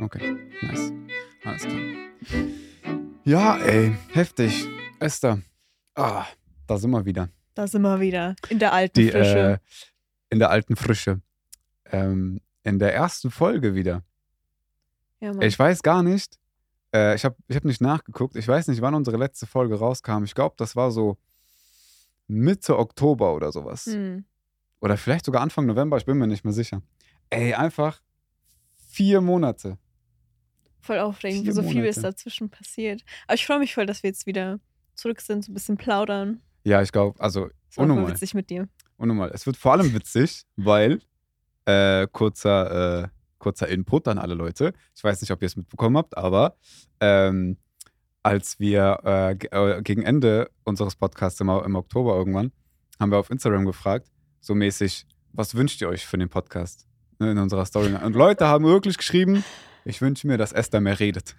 Okay, nice. Alles klar. Ja, ey, heftig. Esther. Ah, da sind wir wieder. Da sind wir wieder. In der alten Die, Frische. äh, in der alten Frische. Ähm, in der ersten Folge wieder. ja, Mann. Ich weiß gar nicht. Äh, ich habe ich hab nicht nachgeguckt. Ich weiß nicht, wann unsere letzte Folge rauskam. Ich glaube, das war so Mitte Oktober oder sowas. Hm. Oder vielleicht sogar Anfang November. Ich bin mir nicht mehr sicher. Ey, einfach vier Monate. Voll aufregend, Vier so viel ist dazwischen passiert. Aber ich freue mich voll, dass wir jetzt wieder zurück sind, so ein bisschen plaudern. Ja, ich glaube, also Das voll unnormal. witzig mit dir. Unnormal. Es wird vor allem witzig, weil äh, kurzer, äh, kurzer Input an alle Leute. Ich weiß nicht, ob ihr es mitbekommen habt, aber ähm, als wir äh, äh, gegen Ende unseres Podcasts im, im Oktober irgendwann, haben wir auf Instagram gefragt, so mäßig, was wünscht ihr euch für den Podcast? Ne, in unserer Story. Und Leute haben wirklich geschrieben, ich wünsche mir, dass Esther mehr redet.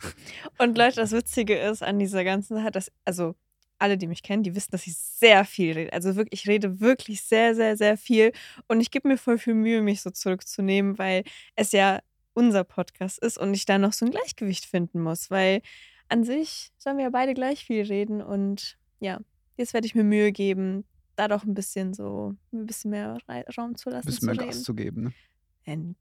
Und Leute, das Witzige ist an dieser ganzen Sache, dass, also alle, die mich kennen, die wissen, dass ich sehr viel rede. Also wirklich, ich rede wirklich sehr, sehr, sehr viel. Und ich gebe mir voll viel Mühe, mich so zurückzunehmen, weil es ja unser Podcast ist und ich da noch so ein Gleichgewicht finden muss. Weil an sich sollen wir ja beide gleich viel reden. Und ja, jetzt werde ich mir Mühe geben, da doch ein bisschen so, ein bisschen mehr Ra- Raum zu Ein lassen. bisschen zu mehr. Gas zu geben. Ne?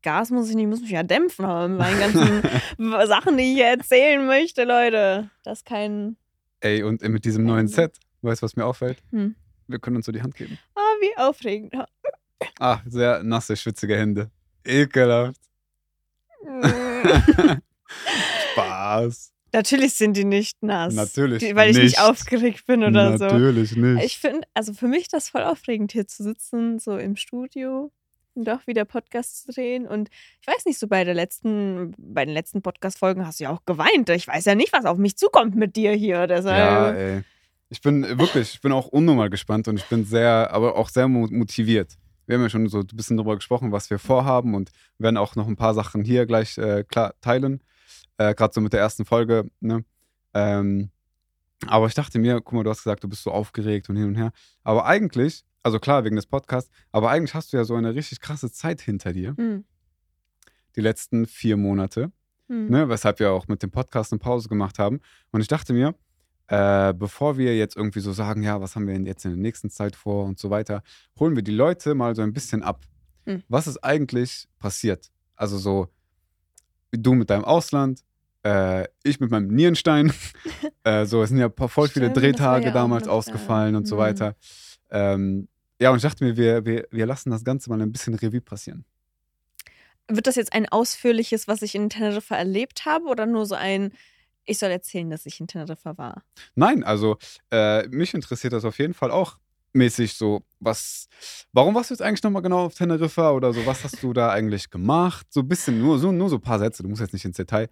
Gas muss ich nicht, muss mich ja dämpfen, aber mit meinen ganzen Sachen, die ich hier erzählen möchte, Leute. Das ist kein. Ey, und mit diesem neuen. Set, weißt du, was mir auffällt? Hm. Wir können uns so die Hand geben. Ah, wie aufregend. Ah, sehr nasse, schwitzige Hände. Ekelhaft. Spaß. Natürlich sind die nicht nass. Natürlich Die, weil ich nicht nicht. aufgeregt bin oder so. Natürlich nicht. Ich finde, also für mich das voll aufregend, hier zu sitzen, so im Studio und doch wieder Podcast zu drehen. Und ich weiß nicht, so bei der letzten, bei den letzten Podcast-Folgen hast du ja auch geweint. Ich weiß ja nicht, was auf mich zukommt mit dir hier. ja, Deshalb. ey. Ich bin wirklich, ich bin auch unnormal gespannt und ich bin sehr, aber auch sehr mo- motiviert. Wir haben ja schon so ein bisschen darüber gesprochen, was wir vorhaben und werden auch noch ein paar Sachen hier gleich äh, klar teilen. Äh, Gerade so mit der ersten Folge. Ne? Ähm, aber ich dachte mir, guck mal, du hast gesagt, du bist so aufgeregt und hin und her. Aber eigentlich, also klar, wegen des Podcasts, aber eigentlich hast du ja so eine richtig krasse Zeit hinter dir. Hm. Die letzten vier Monate. Hm. ne, weshalb wir auch mit dem Podcast eine Pause gemacht haben. Und ich dachte mir, äh, bevor wir jetzt irgendwie so sagen, ja, was haben wir denn jetzt in der nächsten Zeit vor und so weiter, holen wir die Leute mal so ein bisschen ab. Hm. Was ist eigentlich passiert? Also so, du mit deinem Ausland, äh, ich mit meinem Nierenstein. äh, so, es sind ja voll viele Stimmt, war Drehtage ja damals ausgefallen ja. und so Hm. weiter. Ähm, ja, und ich dachte mir, wir, wir, wir lassen das Ganze mal ein bisschen Revue passieren. Wird das jetzt ein ausführliches, was ich in Teneriffa erlebt habe oder nur so ein, ich soll erzählen, dass ich in Teneriffa war? Nein, also äh, mich interessiert das auf jeden Fall auch mäßig so, was, warum warst du jetzt eigentlich nochmal genau auf Teneriffa oder so, was hast du da eigentlich gemacht? So ein bisschen, nur so, nur so ein paar Sätze, du musst jetzt nicht ins Detail,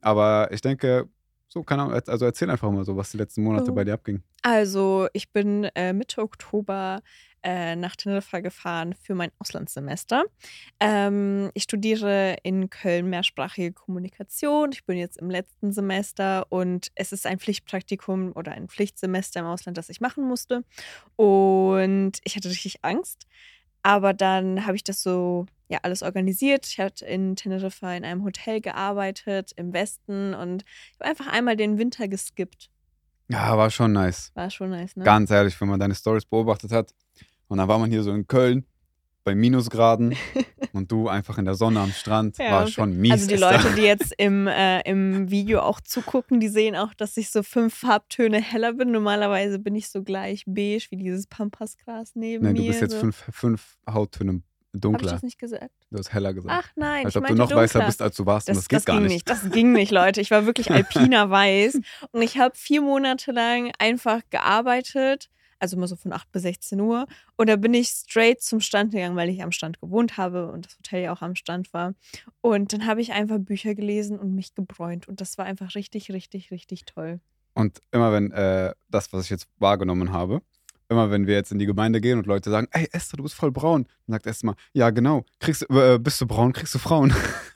aber ich denke, so, keine Ahnung, also erzähl einfach mal so, was die letzten Monate Oh. bei dir abging. Also, ich bin äh, Mitte Oktober äh, nach Teneriffa gefahren für mein Auslandssemester. Ähm, ich studiere in Köln mehrsprachige Kommunikation. Ich bin jetzt im letzten Semester und es ist ein Pflichtpraktikum oder ein Pflichtsemester im Ausland, das ich machen musste. Und ich hatte richtig Angst. Aber dann habe ich das so ja alles organisiert. Ich hatte in Teneriffa in einem Hotel gearbeitet im Westen und ich habe einfach einmal den Winter geskippt. Ja, war schon nice. War schon nice, ne? Ganz ehrlich, wenn man deine Stories beobachtet hat und dann war man hier so in Köln bei Minusgraden und du einfach in der Sonne am Strand, Ja, war schon mies. Also die. Leute, die jetzt im, äh, im Video auch zugucken, die sehen auch, dass ich so fünf Farbtöne heller bin. Normalerweise bin ich so gleich beige wie dieses Pampasgras neben Nein, mir. du bist jetzt so. fünf, fünf Hauttöne Hab ich dunkler. das nicht gesagt? Du hast heller gesagt. Ach nein, Als ich ob du noch weißer dunkler. bist, als du warst. Das, und das geht das gar ging nicht. nicht. Das ging nicht, Leute. Ich war wirklich alpiner weiß und ich habe vier Monate lang einfach gearbeitet, also immer so von 8 bis 16 Uhr. Und da bin ich straight zum Stand gegangen, weil ich am Stand gewohnt habe und das Hotel ja auch am Stand war. Und dann habe ich einfach Bücher gelesen und mich gebräunt. Und das war einfach richtig, richtig, richtig toll. Und immer wenn äh, das, was ich jetzt wahrgenommen habe, immer wenn wir jetzt in die Gemeinde gehen und Leute sagen, ey Esther, du bist voll braun, dann sagt Esther mal, ja genau, kriegst, äh, bist du braun, kriegst du Frauen.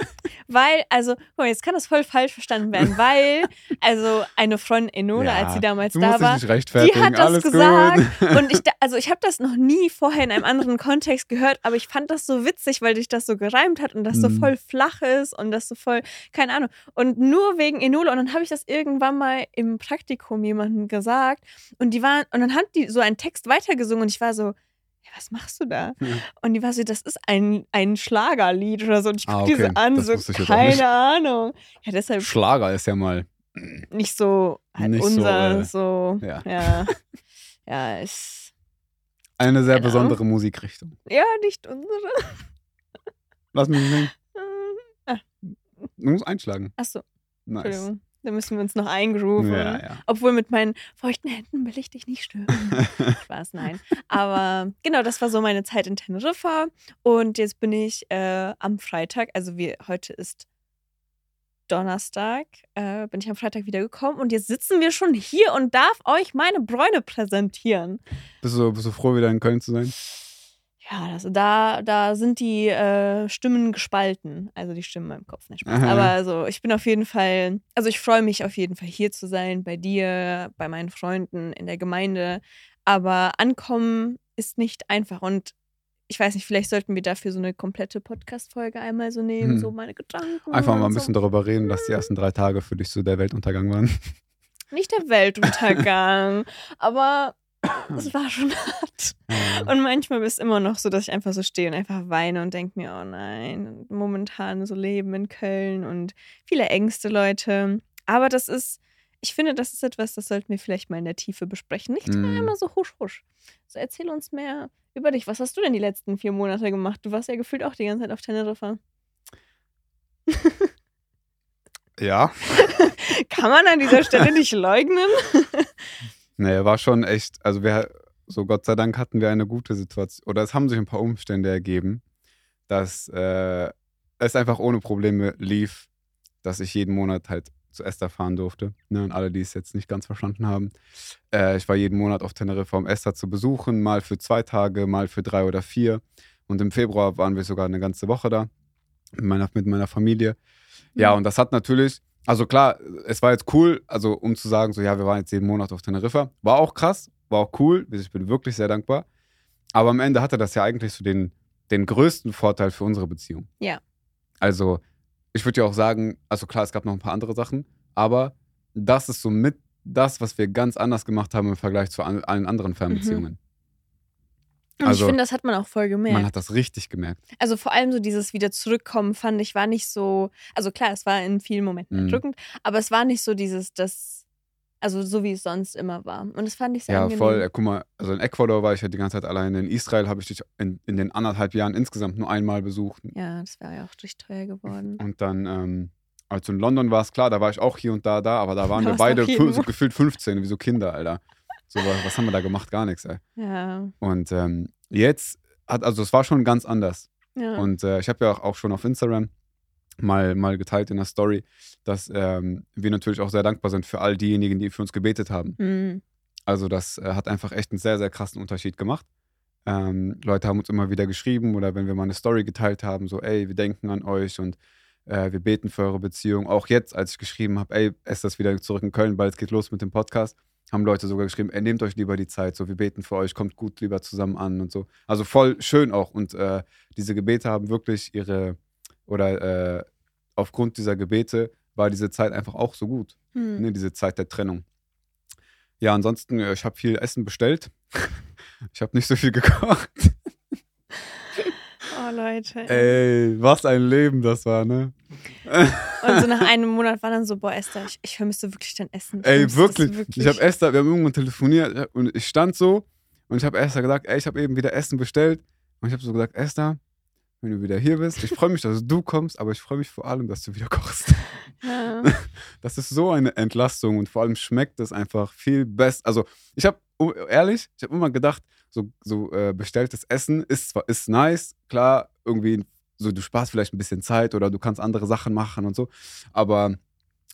Weil, also, guck mal, jetzt kann das voll falsch verstanden werden, weil, also, eine Freundin Enola, Ja, als sie damals da dich war, die hat das Alles gesagt. gut. Und ich, also ich habe das noch nie vorher in einem anderen Kontext gehört, aber ich fand das so witzig, weil sich das so gereimt hat und das so Mhm. voll flach ist und das so voll, keine Ahnung. Und nur wegen Enola. Und dann habe ich das irgendwann mal im Praktikum jemandem gesagt und die waren, und dann hat die so einen Text weitergesungen und ich war so, ja, was machst du da? Ja. Und die war so, das ist ein, ein Schlagerlied oder so. Und ich gucke Ah, so okay. an, Das so, keine. Ahnung. Ja, deshalb Schlager ist ja mal. nicht so halt Nicht so, unser, äh, so, ja. ja. Ja, ist, Eine sehr Ahnung. besondere Musikrichtung. ja, nicht unsere. Lass mich singen. Ah, Du musst einschlagen. Achso, Nice. Da müssen wir uns noch eingrooven. Ja, ja. Obwohl mit meinen feuchten Händen will ich dich nicht stören. Spaß, nein. Aber genau, das war so meine Zeit in Teneriffa. Und jetzt bin ich äh, am Freitag, also wir, heute ist Donnerstag, äh, bin ich am Freitag wiedergekommen. Und jetzt sitzen wir schon hier und darf euch meine Bräune präsentieren. Bist, du, bist du froh, wieder in Köln zu sein? Ja, also da, da sind die äh, Stimmen gespalten. Also die Stimmen meinem Kopf, nicht Spaß. Aber also ich bin auf jeden Fall, also ich freue mich auf jeden Fall hier zu sein, bei dir, bei meinen Freunden, in der Gemeinde. Aber ankommen ist nicht einfach. Und ich weiß nicht, vielleicht sollten wir dafür so eine komplette Podcast-Folge einmal so nehmen, Hm. so meine Gedanken. Einfach mal ein bisschen so. darüber reden, dass die ersten drei Tage für dich so der Weltuntergang waren. Nicht der Weltuntergang, aber es war schon hart. Und manchmal ist es immer noch so, dass ich einfach so stehe und einfach weine und denke mir, oh nein, momentan so Leben in Köln und viele Ängste, Leute. Aber das ist, ich finde, das ist etwas, das sollten wir vielleicht mal in der Tiefe besprechen. Nicht Mm. immer so husch husch. So erzähl uns mehr über dich. Was hast du denn die letzten vier Monate gemacht? Du warst ja gefühlt auch die ganze Zeit auf Teneriffa. Ja. Kann man an dieser Stelle nicht leugnen? Nee, war schon echt, also wir, so Gott sei Dank hatten wir eine gute Situation, oder es haben sich ein paar Umstände ergeben, dass äh, es einfach ohne Probleme lief, dass ich jeden Monat halt zu Esther fahren durfte. Ne? Und alle, die es jetzt nicht ganz verstanden haben. Äh, ich war jeden Monat auf Teneriffa, um Esther zu besuchen, mal für zwei Tage, mal für drei oder vier. Und im Februar waren wir sogar eine ganze Woche da mit meiner, mit meiner Familie. Ja, und das hat natürlich, also klar, es war jetzt cool, also um zu sagen, so ja, wir waren jetzt jeden Monat auf Teneriffa. War auch krass, war auch cool, ich bin wirklich sehr dankbar. Aber am Ende hatte das ja eigentlich so den, den größten Vorteil für unsere Beziehung. Ja. Also, ich würde ja auch sagen, also klar, es gab noch ein paar andere Sachen, aber das ist so mit das, was wir ganz anders gemacht haben im Vergleich zu allen anderen Fernbeziehungen. Und Also, ich finde, das hat man auch voll gemerkt. Man hat das richtig gemerkt. Also vor allem so dieses wieder zurückkommen fand ich war nicht so, also klar, es war in vielen Momenten Mhm. erdrückend, aber es war nicht so dieses, das, also so wie es sonst immer war. Und das fand ich sehr Ja, angenehm. voll. Guck mal, also in Ecuador war ich ja die ganze Zeit alleine. In Israel habe ich dich in, in den anderthalb Jahren insgesamt nur einmal besucht. Ja, das wäre ja auch richtig teuer geworden. Und dann, ähm, als du in London warst, klar, da war ich auch hier und da, da, aber da waren Da wir beide so gefühlt 15, wie so Kinder, Alter. So, was, haben wir da gemacht? Gar nichts, ey. Ja, Und ähm, jetzt hat, also es war schon ganz anders. ja. Und äh, ich habe ja auch, schon auf Instagram mal, mal geteilt in der Story, dass ähm, wir natürlich auch sehr dankbar sind für all diejenigen, die für uns gebetet haben. Mhm. Also das äh, hat einfach echt einen sehr, sehr krassen Unterschied gemacht. Ähm, Leute haben uns immer wieder geschrieben oder wenn wir mal eine Story geteilt haben, so, ey, wir denken an euch und äh, wir beten für eure Beziehung. Auch jetzt, als ich geschrieben habe, ey, es ist wieder zurück in Köln, bald geht los mit dem Podcast, haben Leute sogar geschrieben, ey, nehmt euch lieber die Zeit, so, wir beten für euch, kommt gut lieber zusammen an und so. Also voll schön auch und äh, diese Gebete haben wirklich ihre, oder äh, aufgrund dieser Gebete war diese Zeit einfach auch so gut Hm. ne, diese Zeit der Trennung. Ja, ansonsten, äh, ich habe viel Essen bestellt. Ich habe nicht so viel gekocht. Oh, Leute. Ey, was ein Leben das war, ne? Und so nach einem Monat war dann so, boah, Esther, ich, ich vermisse wirklich dein Essen. Ich Ey, das wirklich. Ich habe Esther, wir haben irgendwann telefoniert und ich stand so und ich habe Esther gesagt, ey, ich habe eben wieder Essen bestellt. Und ich habe so gesagt, Esther, wenn du wieder hier bist, ich freue mich, dass du kommst, aber ich freue mich vor allem, dass du wieder kochst. Ja. Das ist so eine Entlastung und vor allem schmeckt es einfach viel besser. Also ich habe, ehrlich, ich habe immer gedacht, so, so äh, bestelltes Essen ist zwar ist nice, klar, irgendwie, so du sparst vielleicht ein bisschen Zeit oder du kannst andere Sachen machen und so, aber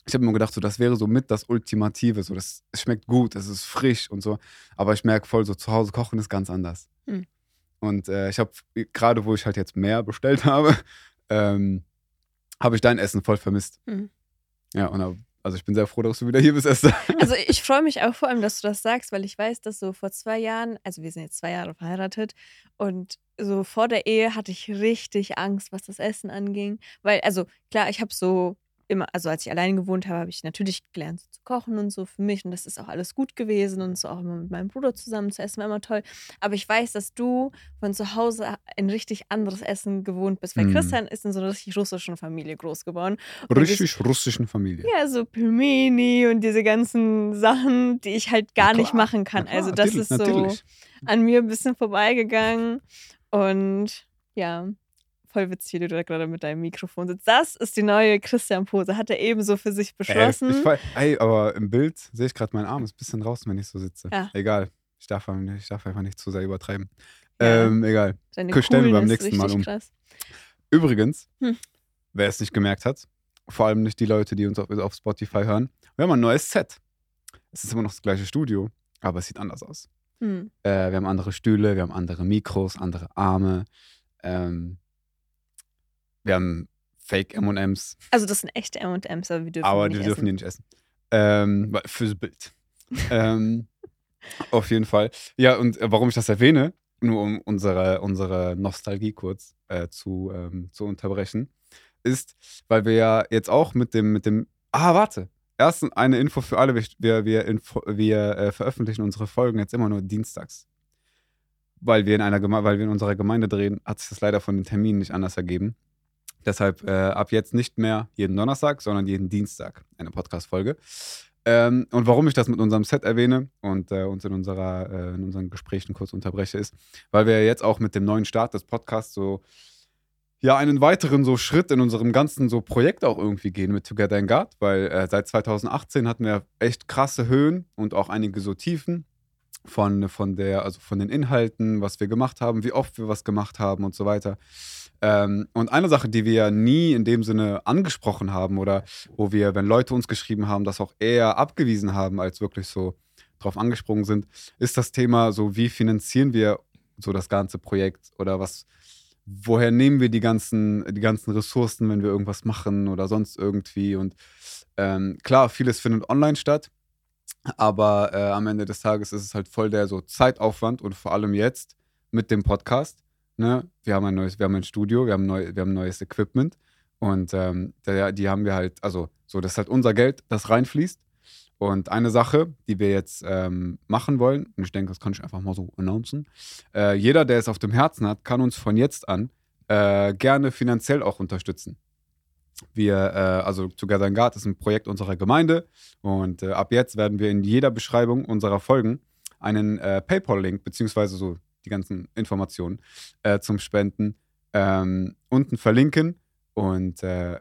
ich habe immer gedacht, so das wäre so mit das Ultimative, so das es schmeckt gut, es ist frisch und so, aber ich merke voll, so zu Hause kochen ist ganz anders. Hm. Und äh, ich habe gerade, wo ich halt jetzt mehr bestellt habe, ähm, habe ich dein Essen voll vermisst. Mhm. Ja, und da- also ich bin sehr froh, dass du wieder hier bist, Esther. Also ich freue mich auch vor allem, dass du das sagst, weil ich weiß, dass so vor zwei Jahren, also wir sind jetzt zwei Jahre verheiratet und so vor der Ehe hatte ich richtig Angst, was das Essen anging. Weil, also klar, ich habe so immer, also als ich allein gewohnt habe, habe ich natürlich gelernt zu kochen und so für mich und das ist auch alles gut gewesen und so auch immer mit meinem Bruder zusammen zu essen war immer toll. Aber ich weiß, dass du von zu Hause ein richtig anderes Essen gewohnt bist, weil Mhm. Christian ist in so einer richtig russischen Familie groß geworden. Richtig russischen Familie. ja, so Pelmeni und diese ganzen Sachen, die ich halt gar nicht machen kann. Klar, also das ist so natürlich. an mir ein bisschen vorbeigegangen. Und ja, voll witzig, wie du da gerade mit deinem Mikrofon sitzt. Das ist die neue Christian-Pose. Hat er ebenso für sich Ey, beschlossen. ich, fall- ey, aber im Bild sehe ich gerade, mein Arm ist ein bisschen raus, wenn ich so sitze. Ja. Egal. Ich darf, einfach nicht- ich darf einfach nicht zu sehr übertreiben. Ja. Ähm, egal. Deine stellen wir beim nächsten Mal um. Krass. Übrigens, Hm. wer es nicht gemerkt hat, vor allem nicht die Leute, die uns auf, auf Spotify hören, wir haben ein neues Set. Es ist immer noch das gleiche Studio, aber es sieht anders aus. Hm. Äh, wir haben andere Stühle, wir haben andere Mikros, andere Arme. Ähm, wir haben Fake M&M's, Also das sind echte M&M's, aber wir dürfen aber die nicht dürfen essen. die nicht essen. Ähm, fürs Bild. ähm, auf jeden Fall. Ja, und äh, warum ich das erwähne, nur um unsere, unsere Nostalgie kurz äh, zu, ähm, zu unterbrechen, ist, weil wir ja jetzt auch mit dem, mit dem, ah, warte, erstens eine Info für alle, wir, wir, wir, info, wir äh, veröffentlichen unsere Folgen jetzt immer nur dienstags. Weil wir, in einer Geme weil wir in unserer Gemeinde drehen, hat sich das leider von den Terminen nicht anders ergeben. Deshalb äh, ab jetzt nicht mehr jeden Donnerstag, sondern jeden Dienstag eine Podcast-Folge. Ähm, und warum ich das mit unserem Set erwähne und äh, uns in, unserer, äh, in unseren Gesprächen kurz unterbreche, ist, weil wir jetzt auch mit dem neuen Start des Podcasts so ja einen weiteren so Schritt in unserem ganzen so Projekt auch irgendwie gehen mit Together in God, weil äh, seit 2018 hatten wir echt krasse Höhen und auch einige so Tiefen von, von der, also von den Inhalten, was wir gemacht haben, wie oft wir was gemacht haben und so weiter. Ähm, und eine Sache, die wir ja nie in dem Sinne angesprochen haben oder wo wir, wenn Leute uns geschrieben haben, das auch eher abgewiesen haben, als wirklich so drauf angesprungen sind, ist das Thema so, wie finanzieren wir so das ganze Projekt oder was, woher nehmen wir die ganzen, die ganzen Ressourcen, wenn wir irgendwas machen oder sonst irgendwie. Und ähm, klar, vieles findet online statt, aber äh, am Ende des Tages ist es halt voll der so Zeitaufwand und vor allem jetzt mit dem Podcast. Ne? Wir haben ein neues, wir haben ein Studio, wir haben, neu, wir haben neues Equipment und ähm, der, die haben wir halt, also so, das ist halt unser Geld, das reinfließt. Und eine Sache, die wir jetzt ähm, machen wollen, und ich denke, das kann ich einfach mal so announcen, äh, jeder, der es auf dem Herzen hat, kann uns von jetzt an äh, gerne finanziell auch unterstützen. Wir, äh, also Together in God ist ein Projekt unserer Gemeinde und äh, ab jetzt werden wir in jeder Beschreibung unserer Folgen einen äh, PayPal-Link, beziehungsweise so die ganzen Informationen äh, zum Spenden ähm, unten verlinken. Und äh,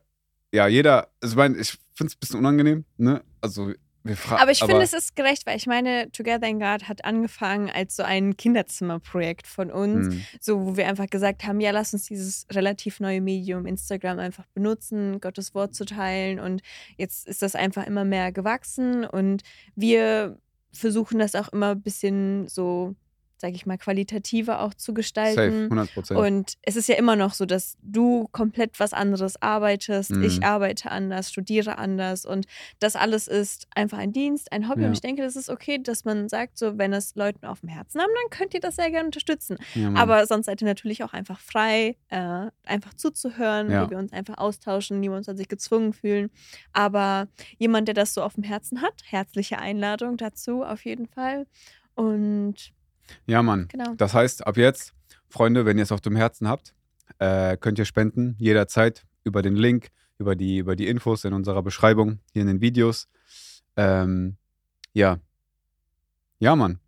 ja, jeder, also ich meine, ich finde es ein bisschen unangenehm, ne? Also wir fragen. Aber ich finde, es ist gerecht, weil ich meine, Together in God hat angefangen als so ein Kinderzimmerprojekt von uns. Hm. So, wo wir einfach gesagt haben, ja, lass uns dieses relativ neue Medium Instagram einfach benutzen, Gottes Wort zu teilen. Und jetzt ist das einfach immer mehr gewachsen und wir versuchen das auch immer ein bisschen so, sag ich mal, qualitativer auch zu Safe, gestalten. 100 Prozent. Und es ist ja immer noch so, dass du komplett was anderes arbeitest, Mhm. ich arbeite anders, studiere anders und das alles ist einfach ein Dienst, ein Hobby. Ja. Und ich denke, das ist okay, dass man sagt, so, wenn es Leuten auf dem Herzen haben, dann könnt ihr das sehr gerne unterstützen. Ja. Aber sonst seid ihr natürlich auch einfach frei, äh, einfach zuzuhören, Ja. wie wir uns einfach austauschen, niemand soll sich gezwungen fühlen. Aber jemand, der das so auf dem Herzen hat, herzliche Einladung dazu auf jeden Fall. Und ja, Mann. genau. Das heißt, ab jetzt, Freunde, wenn ihr es auf dem Herzen habt, äh, könnt ihr spenden, jederzeit über den Link, über die, über die Infos in unserer Beschreibung, hier in den Videos. Ähm, ja. Ja, Mann.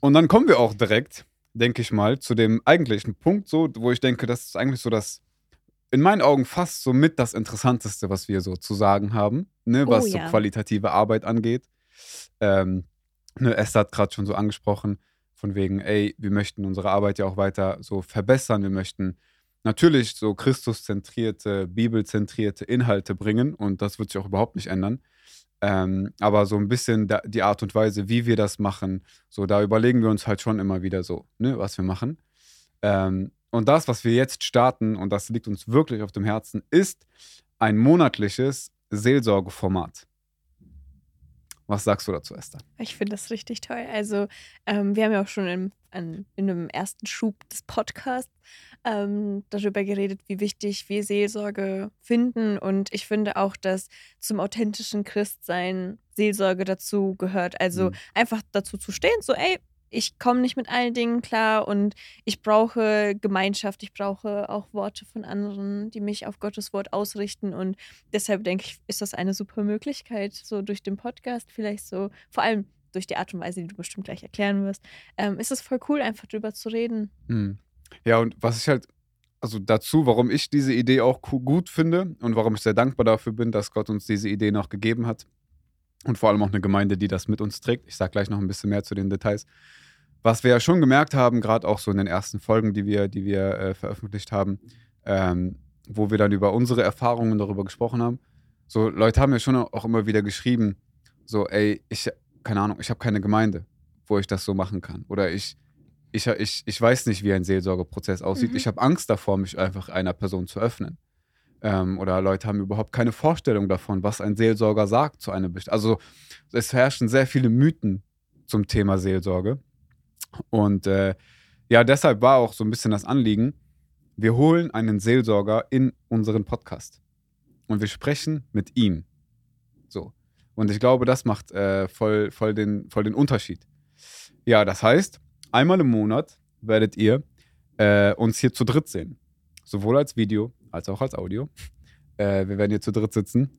Und dann kommen wir auch direkt, denke ich mal, zu dem eigentlichen Punkt, so, wo ich denke, das ist eigentlich so das, in meinen Augen fast so mit das Interessanteste, was wir so zu sagen haben, ne, Oh was ja. so qualitative Arbeit angeht. Ähm, ne, Esther hat gerade schon so angesprochen, von wegen, ey, wir möchten unsere Arbeit ja auch weiter so verbessern. Wir möchten natürlich so Christuszentrierte, bibelzentrierte Inhalte bringen und das wird sich auch überhaupt nicht ändern. Ähm, aber so ein bisschen da, die Art und Weise, wie wir das machen, so da überlegen wir uns halt schon immer wieder so, ne, was wir machen. Ähm, und das, was wir jetzt starten, und das liegt uns wirklich auf dem Herzen, ist ein monatliches Seelsorgeformat. Was sagst du dazu, Esther? Ich finde das richtig toll. Also, ähm, wir haben ja auch schon in, in, in einem ersten Schub des Podcasts ähm, darüber geredet, wie wichtig wir Seelsorge finden. Und ich finde auch, dass zum authentischen Christsein Seelsorge dazu gehört. Also mhm. einfach dazu zu stehen, so, ey, ich komme nicht mit allen Dingen klar und ich brauche Gemeinschaft, ich brauche auch Worte von anderen, die mich auf Gottes Wort ausrichten und deshalb denke ich, ist das eine super Möglichkeit, so durch den Podcast vielleicht so, vor allem durch die Art und Weise, die du bestimmt gleich erklären wirst, ähm, ist es voll cool, einfach drüber zu reden. Hm. Ja, und was ich halt, also dazu, warum ich diese Idee auch gut finde und warum ich sehr dankbar dafür bin, dass Gott uns diese Idee noch gegeben hat und vor allem auch eine Gemeinde, die das mit uns trägt. Ich sage gleich noch ein bisschen mehr zu den Details was wir ja schon gemerkt haben, gerade auch so in den ersten Folgen, die wir, die wir äh, veröffentlicht haben, ähm, wo wir dann über unsere Erfahrungen darüber gesprochen haben. So, Leute haben ja schon auch immer wieder geschrieben, so, ey, ich, keine Ahnung, ich habe keine Gemeinde, wo ich das so machen kann. Oder ich, ich, ich, ich weiß nicht, wie ein Seelsorgeprozess aussieht. Mhm. Ich habe Angst davor, mich einfach einer Person zu öffnen. Ähm, oder Leute haben überhaupt keine Vorstellung davon, was ein Seelsorger sagt zu einem Bestimmten. Also es herrschen sehr viele Mythen zum Thema Seelsorge. Und äh, ja, deshalb war auch so ein bisschen das Anliegen, wir holen einen Seelsorger in unseren Podcast und wir sprechen mit ihm. So. Und ich glaube, das macht äh, voll, voll, den, voll den Unterschied. Ja, das heißt, einmal im Monat werdet ihr äh, uns hier zu dritt sehen. Sowohl als Video als auch als Audio. Äh, wir werden hier zu dritt sitzen.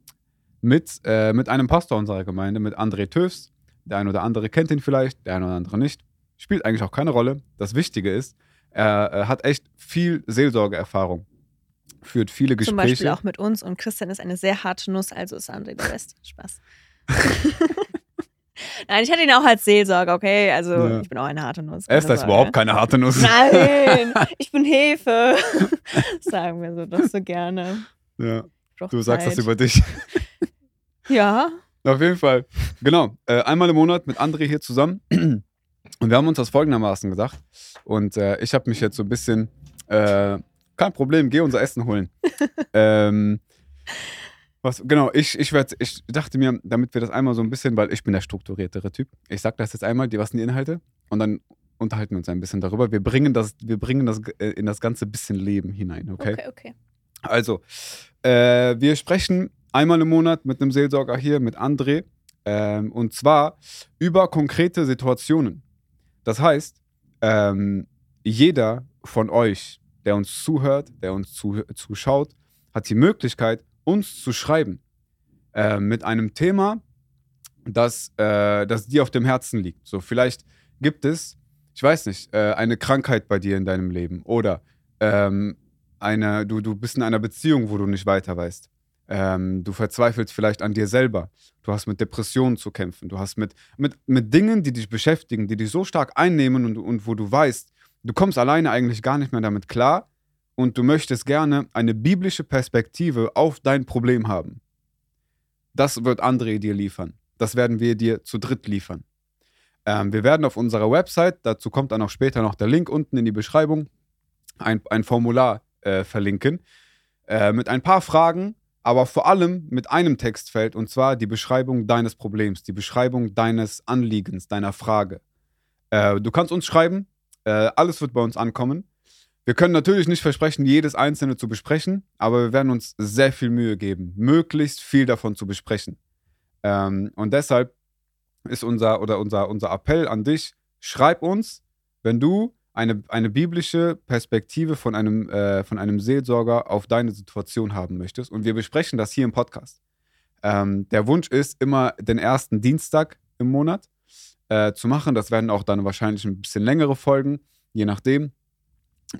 Mit, äh, mit einem Pastor unserer Gemeinde, mit André Töfs. Der ein oder andere kennt ihn vielleicht, der ein oder andere nicht. Spielt eigentlich auch keine Rolle. Das Wichtige ist, er, er hat echt viel Seelsorgeerfahrung. Führt viele Gespräche. Zum Beispiel auch mit uns. Und Christian ist eine sehr harte Nuss, also ist André der Beste. Spaß. Nein, ich hatte ihn auch als Seelsorger, okay? Also ja. ich bin auch eine harte Nuss. Esther ist überhaupt keine harte Nuss. Nein, ich bin Hefe. Sagen wir so doch so gerne. Ja. Du sagst Zeit. das über dich. Ja. Auf jeden Fall. Genau. Äh, einmal im Monat mit André hier zusammen. Und wir haben uns das folgendermaßen gesagt. Und äh, ich habe mich jetzt so ein bisschen, äh, kein Problem, geh unser Essen holen. ähm, was, genau, ich, ich, werd, ich dachte mir, damit wir das einmal so ein bisschen, weil ich bin der strukturiertere Typ. Ich sage das jetzt einmal, die, was sind die Inhalte? Und dann unterhalten wir uns ein bisschen darüber. Wir bringen das, wir bringen das äh, in das ganze bisschen Leben hinein, okay? Okay, okay. Also, äh, wir sprechen einmal im Monat mit einem Seelsorger hier, mit André. Ähm, und zwar über konkrete Situationen. Das heißt, ähm, jeder von euch, der uns zuhört, der uns zu, zuschaut, hat die Möglichkeit, uns zu schreiben äh, mit einem Thema, das, äh, das dir auf dem Herzen liegt. So, vielleicht gibt es, ich weiß nicht, äh, eine Krankheit bei dir in deinem Leben oder ähm, eine, du, du bist in einer Beziehung, wo du nicht weiter weißt. Ähm, du verzweifelst vielleicht an dir selber. Du hast mit Depressionen zu kämpfen. Du hast mit, mit, mit Dingen, die dich beschäftigen, die dich so stark einnehmen und, und wo du weißt, du kommst alleine eigentlich gar nicht mehr damit klar und du möchtest gerne eine biblische Perspektive auf dein Problem haben. Das wird André dir liefern. Das werden wir dir zu dritt liefern. Ähm, wir werden auf unserer Website, dazu kommt dann auch später noch der Link unten in die Beschreibung, ein, ein Formular äh, verlinken äh, mit ein paar Fragen, aber vor allem mit einem Textfeld und zwar die Beschreibung deines Problems, die Beschreibung deines Anliegens, deiner Frage. Äh, du kannst uns schreiben, äh, alles wird bei uns ankommen. Wir können natürlich nicht versprechen, jedes einzelne zu besprechen, aber wir werden uns sehr viel Mühe geben, möglichst viel davon zu besprechen. Ähm, und deshalb ist unser oder unser, unser Appell an dich: Schreib uns, wenn du eine, eine biblische Perspektive von einem, äh, von einem Seelsorger auf deine Situation haben möchtest. Und wir besprechen das hier im Podcast. Ähm, der Wunsch ist, immer den ersten Dienstag im Monat äh, zu machen. Das werden auch dann wahrscheinlich ein bisschen längere Folgen, je nachdem.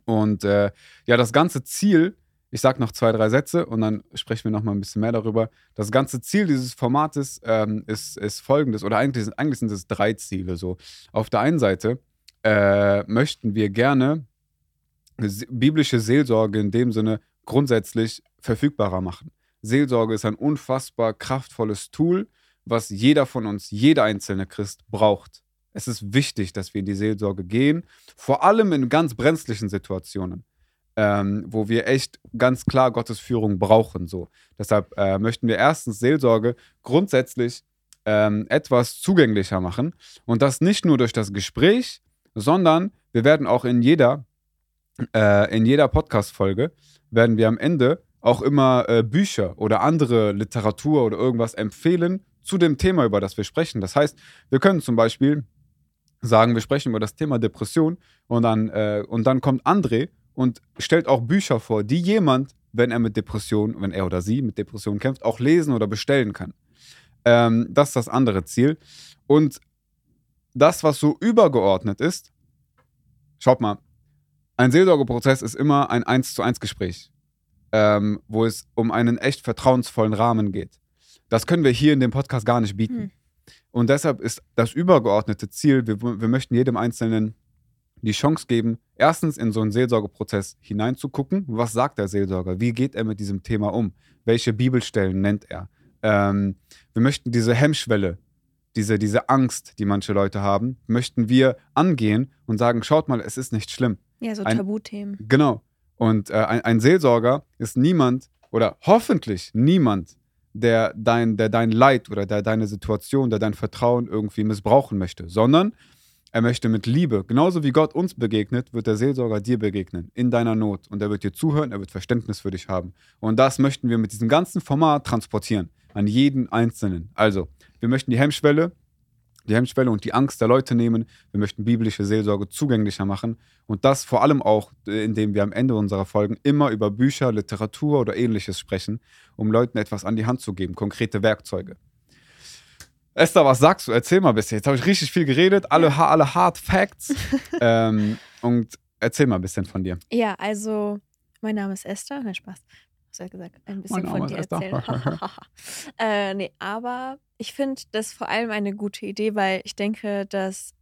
Und äh, ja, das ganze Ziel, ich sage noch zwei, drei Sätze und dann sprechen wir noch mal ein bisschen mehr darüber. Das ganze Ziel dieses Formates ähm, ist, ist folgendes, oder eigentlich, eigentlich sind es drei Ziele. So. Auf der einen Seite äh, möchten wir gerne biblische Seelsorge in dem Sinne grundsätzlich verfügbarer machen. Seelsorge ist ein unfassbar kraftvolles Tool, was jeder von uns, jeder einzelne Christ braucht. Es ist wichtig, dass wir in die Seelsorge gehen, vor allem in ganz brenzlichen Situationen. ähm, wo wir echt ganz klar Gottes Führung brauchen. So. Deshalb äh, möchten wir erstens Seelsorge grundsätzlich ähm, etwas zugänglicher machen. Und das nicht nur durch das Gespräch, sondern wir werden auch in jeder, äh, jeder Podcast-Folge werden wir am Ende auch immer äh, Bücher oder andere Literatur oder irgendwas empfehlen zu dem Thema, über das wir sprechen. Das heißt, wir können zum Beispiel sagen, wir sprechen über das Thema Depression und dann, äh, und dann kommt André und stellt auch Bücher vor, die jemand, wenn er mit Depression, wenn er oder sie mit Depression kämpft, auch lesen oder bestellen kann. Ähm, das ist das andere Ziel. Und das, was so übergeordnet ist, schaut mal, ein Seelsorgeprozess ist immer ein 1 zu 1 Gespräch, ähm, wo es um einen echt vertrauensvollen Rahmen geht. Das können wir hier in dem Podcast gar nicht bieten. Hm. Und deshalb ist das übergeordnete Ziel, wir, wir möchten jedem Einzelnen die Chance geben, erstens in so einen Seelsorgeprozess hineinzugucken. Was sagt der Seelsorger? Wie geht er mit diesem Thema um? Welche Bibelstellen nennt er? Ähm, wir möchten diese Hemmschwelle, diese, diese Angst, die manche Leute haben, möchten wir angehen und sagen, schaut mal, es ist nicht schlimm. Ja, so ein, Tabuthemen. Genau. Und äh, ein, ein Seelsorger ist niemand oder hoffentlich niemand, der dein, der dein Leid oder der deine Situation, der dein Vertrauen irgendwie missbrauchen möchte, sondern er möchte mit Liebe, genauso wie Gott uns begegnet, wird der Seelsorger dir begegnen, in deiner Not. Und er wird dir zuhören, er wird Verständnis für dich haben. Und das möchten wir mit diesem ganzen Format transportieren, an jeden Einzelnen. Also, wir möchten die Hemmschwelle, die Hemmschwelle und die Angst der Leute nehmen. Wir möchten biblische Seelsorge zugänglicher machen. Und das vor allem auch, indem wir am Ende unserer Folgen immer über Bücher, Literatur oder ähnliches sprechen, um Leuten etwas an die Hand zu geben, konkrete Werkzeuge. Esther, was sagst du? Erzähl mal ein bisschen. Jetzt habe ich richtig viel geredet, alle, ja. alle Hard Facts. ähm, und erzähl mal ein bisschen von dir. Ja, also, mein Name ist Esther. Nein, Spaß. Hast du ja gesagt, ein bisschen von dir erzählen. äh, nee, aber ich finde das vor allem eine gute Idee, weil ich denke, dass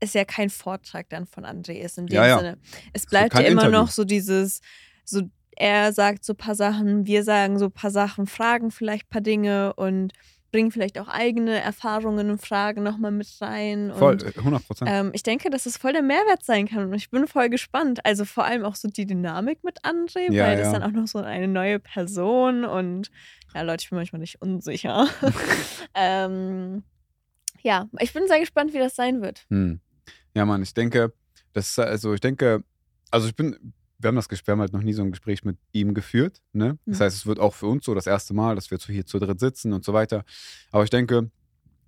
es ja kein Vortrag dann von André ist in dem ja, ja. Sinne. Es bleibt ja immer Interview. noch so dieses, so er sagt so ein paar Sachen, wir sagen so ein paar Sachen, fragen vielleicht ein paar Dinge und bringen vielleicht auch eigene Erfahrungen und Fragen nochmal mit rein. Voll, 100 äh, Prozent. Ähm, ich denke, dass es voll der Mehrwert sein kann und ich bin voll gespannt. Also vor allem auch so die Dynamik mit André, ja, weil ja. das dann auch noch so eine neue Person und ja, Leute, ich bin manchmal nicht unsicher. ähm, ja, ich bin sehr gespannt, wie das sein wird. Hm. Ja, Mann, ich denke, das also ich denke, also ich bin wir haben das Gespräch, wir haben halt noch nie so ein Gespräch mit ihm geführt. Ne? Das mhm. heißt, es wird auch für uns so das erste Mal, dass wir hier zu dritt sitzen und so weiter. Aber ich denke,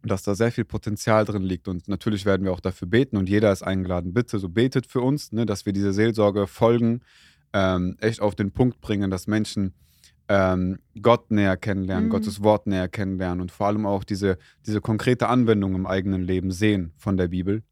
dass da sehr viel Potenzial drin liegt. Und natürlich werden wir auch dafür beten und jeder ist eingeladen. Bitte so betet für uns, ne, dass wir diese Seelsorge folgen, ähm, echt auf den Punkt bringen, dass Menschen ähm, Gott näher kennenlernen, mhm. Gottes Wort näher kennenlernen und vor allem auch diese, diese konkrete Anwendung im eigenen Leben sehen von der Bibel.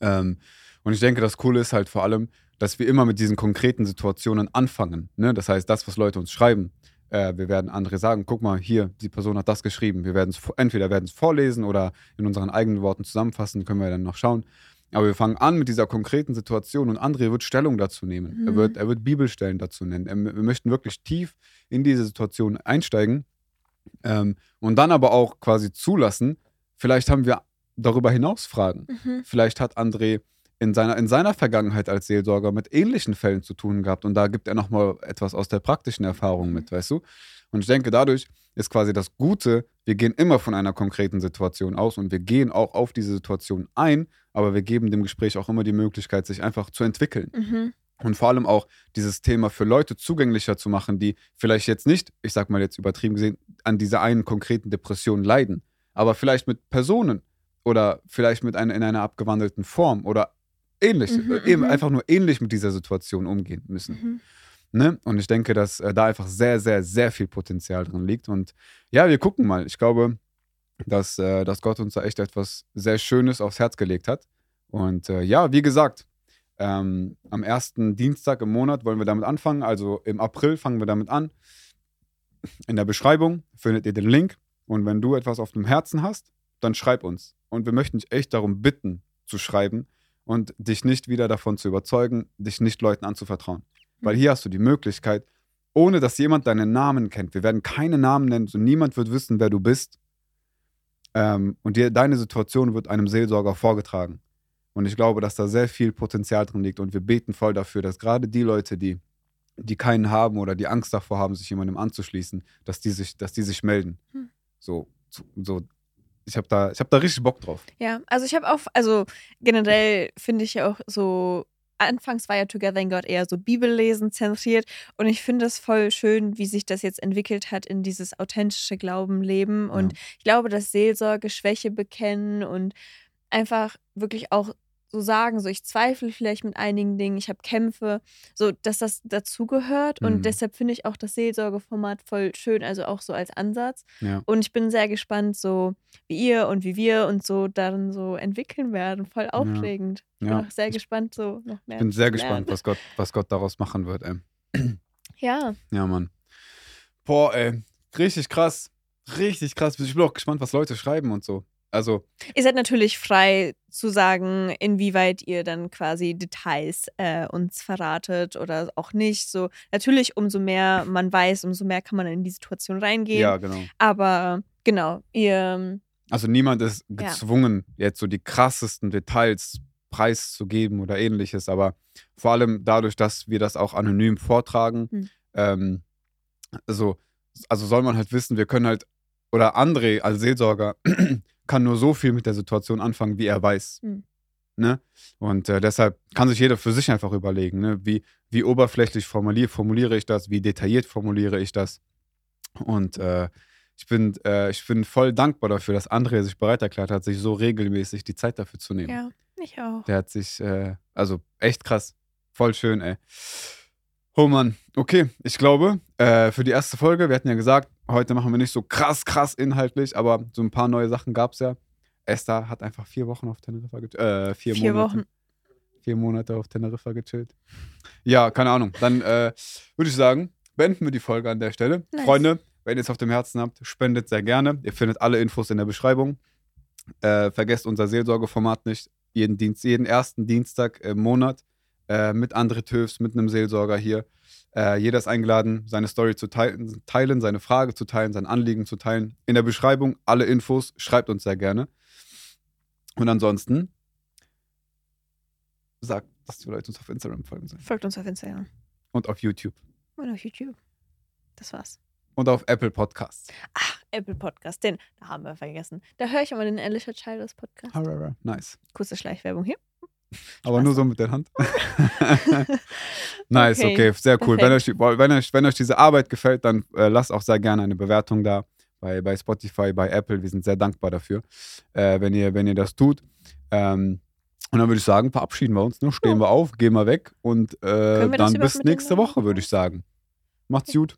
Ähm, und ich denke, das Coole ist halt vor allem, dass wir immer mit diesen konkreten Situationen anfangen. Ne? Das heißt, das, was Leute uns schreiben, äh, wir werden andere sagen, guck mal, hier, die Person hat das geschrieben. Wir werden es entweder werden es vorlesen oder in unseren eigenen Worten zusammenfassen, können wir dann noch schauen. Aber wir fangen an mit dieser konkreten Situation und André wird Stellung dazu nehmen. Mhm. Er, wird, er wird Bibelstellen dazu nennen. Er, wir möchten wirklich tief in diese Situation einsteigen ähm, und dann aber auch quasi zulassen, vielleicht haben wir darüber hinaus Fragen. Mhm. Vielleicht hat André in seiner, in seiner Vergangenheit als Seelsorger mit ähnlichen Fällen zu tun gehabt. Und da gibt er nochmal etwas aus der praktischen Erfahrung mit, weißt du? Und ich denke, dadurch ist quasi das Gute, wir gehen immer von einer konkreten Situation aus und wir gehen auch auf diese Situation ein, aber wir geben dem Gespräch auch immer die Möglichkeit, sich einfach zu entwickeln. Mhm. Und vor allem auch dieses Thema für Leute zugänglicher zu machen, die vielleicht jetzt nicht, ich sag mal jetzt übertrieben gesehen, an dieser einen konkreten Depression leiden, aber vielleicht mit Personen oder vielleicht mit einer in einer abgewandelten Form oder ähnlich, mhm, äh, eben mhm. einfach nur ähnlich mit dieser Situation umgehen müssen. Mhm. Ne? Und ich denke, dass äh, da einfach sehr, sehr, sehr viel Potenzial drin liegt. Und ja, wir gucken mal. Ich glaube, dass, äh, dass Gott uns da echt etwas sehr Schönes aufs Herz gelegt hat. Und äh, ja, wie gesagt, ähm, am ersten Dienstag im Monat wollen wir damit anfangen. Also im April fangen wir damit an. In der Beschreibung findet ihr den Link. Und wenn du etwas auf dem Herzen hast, dann schreib uns. Und wir möchten dich echt darum bitten, zu schreiben, und dich nicht wieder davon zu überzeugen, dich nicht Leuten anzuvertrauen. Weil hier hast du die Möglichkeit, ohne dass jemand deinen Namen kennt, wir werden keine Namen nennen, so niemand wird wissen, wer du bist. Ähm, und dir, deine Situation wird einem Seelsorger vorgetragen. Und ich glaube, dass da sehr viel Potenzial drin liegt. Und wir beten voll dafür, dass gerade die Leute, die die keinen haben oder die Angst davor haben, sich jemandem anzuschließen, dass die sich, dass die sich melden. Hm. So, so, so, ich habe da, ich habe da richtig Bock drauf. Ja, also ich habe auch, also generell finde ich ja auch so, anfangs war ja Together in God eher so Bibellesen zentriert und ich finde es voll schön, wie sich das jetzt entwickelt hat in dieses authentische Glaubenleben und ich glaube, dass Seelsorge Schwäche bekennen und einfach wirklich auch so sagen, so ich zweifle vielleicht mit einigen Dingen, ich habe Kämpfe, so dass das dazugehört und Mhm. deshalb finde ich auch das Seelsorgeformat voll schön, also auch so als Ansatz. Ja. Und ich bin sehr gespannt, so wie ihr und wie wir uns so darin so entwickeln werden. Voll aufregend. Ich bin Ja. auch sehr gespannt, so noch mehr. Ich bin sehr gespannt, was Gott, was Gott daraus machen wird, ey. Ja, Ja, Mann. Boah, ey. Richtig krass. Richtig krass. Ich bin auch gespannt, was Leute schreiben und so. Also, ihr seid natürlich frei zu sagen, inwieweit ihr dann quasi Details äh, uns verratet oder auch nicht. So natürlich, umso mehr man weiß, umso mehr kann man in die Situation reingehen. ja, genau. Aber genau, ihr Also niemand ist Ja. gezwungen, jetzt so die krassesten Details preiszugeben oder ähnliches, aber vor allem dadurch, dass wir das auch anonym vortragen, Hm. ähm, also, also soll man halt wissen, wir können halt, oder André als Seelsorger kann nur so viel mit der Situation anfangen, wie er weiß. Hm. Ne? Und äh, deshalb kann sich jeder für sich einfach überlegen, ne? wie, wie oberflächlich formuliere, formuliere ich das, wie detailliert formuliere ich das. Und äh, ich, bin, äh, ich bin voll dankbar dafür, dass André sich bereit erklärt hat, sich so regelmäßig die Zeit dafür zu nehmen. ja, ich auch. Der hat sich, äh, also echt krass. Voll schön, ey. Oh Mann, okay. Ich glaube, äh, für die erste Folge, wir hatten ja gesagt, heute machen wir nicht so krass, krass inhaltlich, aber so ein paar neue Sachen gab es ja. Esther hat einfach vier Wochen auf Teneriffa gechillt. Äh, vier, Vier Monate. Wochen. Vier Monate auf Teneriffa gechillt. Ja, keine Ahnung. Dann äh, würde ich sagen, beenden wir die Folge an der Stelle. Nice. Freunde, wenn ihr es auf dem Herzen habt, spendet sehr gerne. Ihr findet alle Infos in der Beschreibung. Äh, vergesst unser Seelsorgeformat nicht. Jeden, Dienst, jeden ersten Dienstag im Monat äh, mit André Töfs, mit einem Seelsorger hier. Äh, jeder ist eingeladen, seine Story zu teilen, teilen, seine Frage zu teilen, sein Anliegen zu teilen. In der Beschreibung alle Infos. Schreibt uns sehr gerne. Und ansonsten sagt, dass die Leute uns auf Instagram folgen sollen. Folgt uns auf Instagram Und auf YouTube. und auf YouTube. Das war's. Und auf Apple Podcasts. Ach, Apple Podcast, den da haben wir vergessen. Da höre ich immer den Alicia Childers Podcast. Nice. Kurze Schleichwerbung hier. Aber nur so mit der Hand. nice, okay, Okay, sehr cool. Wenn euch, wenn, euch, wenn euch diese Arbeit gefällt, dann äh, lasst auch sehr gerne eine Bewertung da bei, bei Spotify, bei Apple. Wir sind sehr dankbar dafür, äh, wenn, ihr, wenn ihr das tut. Ähm, und dann würde ich sagen, verabschieden wir uns. Ne? Stehen Ja. wir auf, gehen wir weg und äh, dann bis nächste Woche, würde ich sagen. Macht's gut.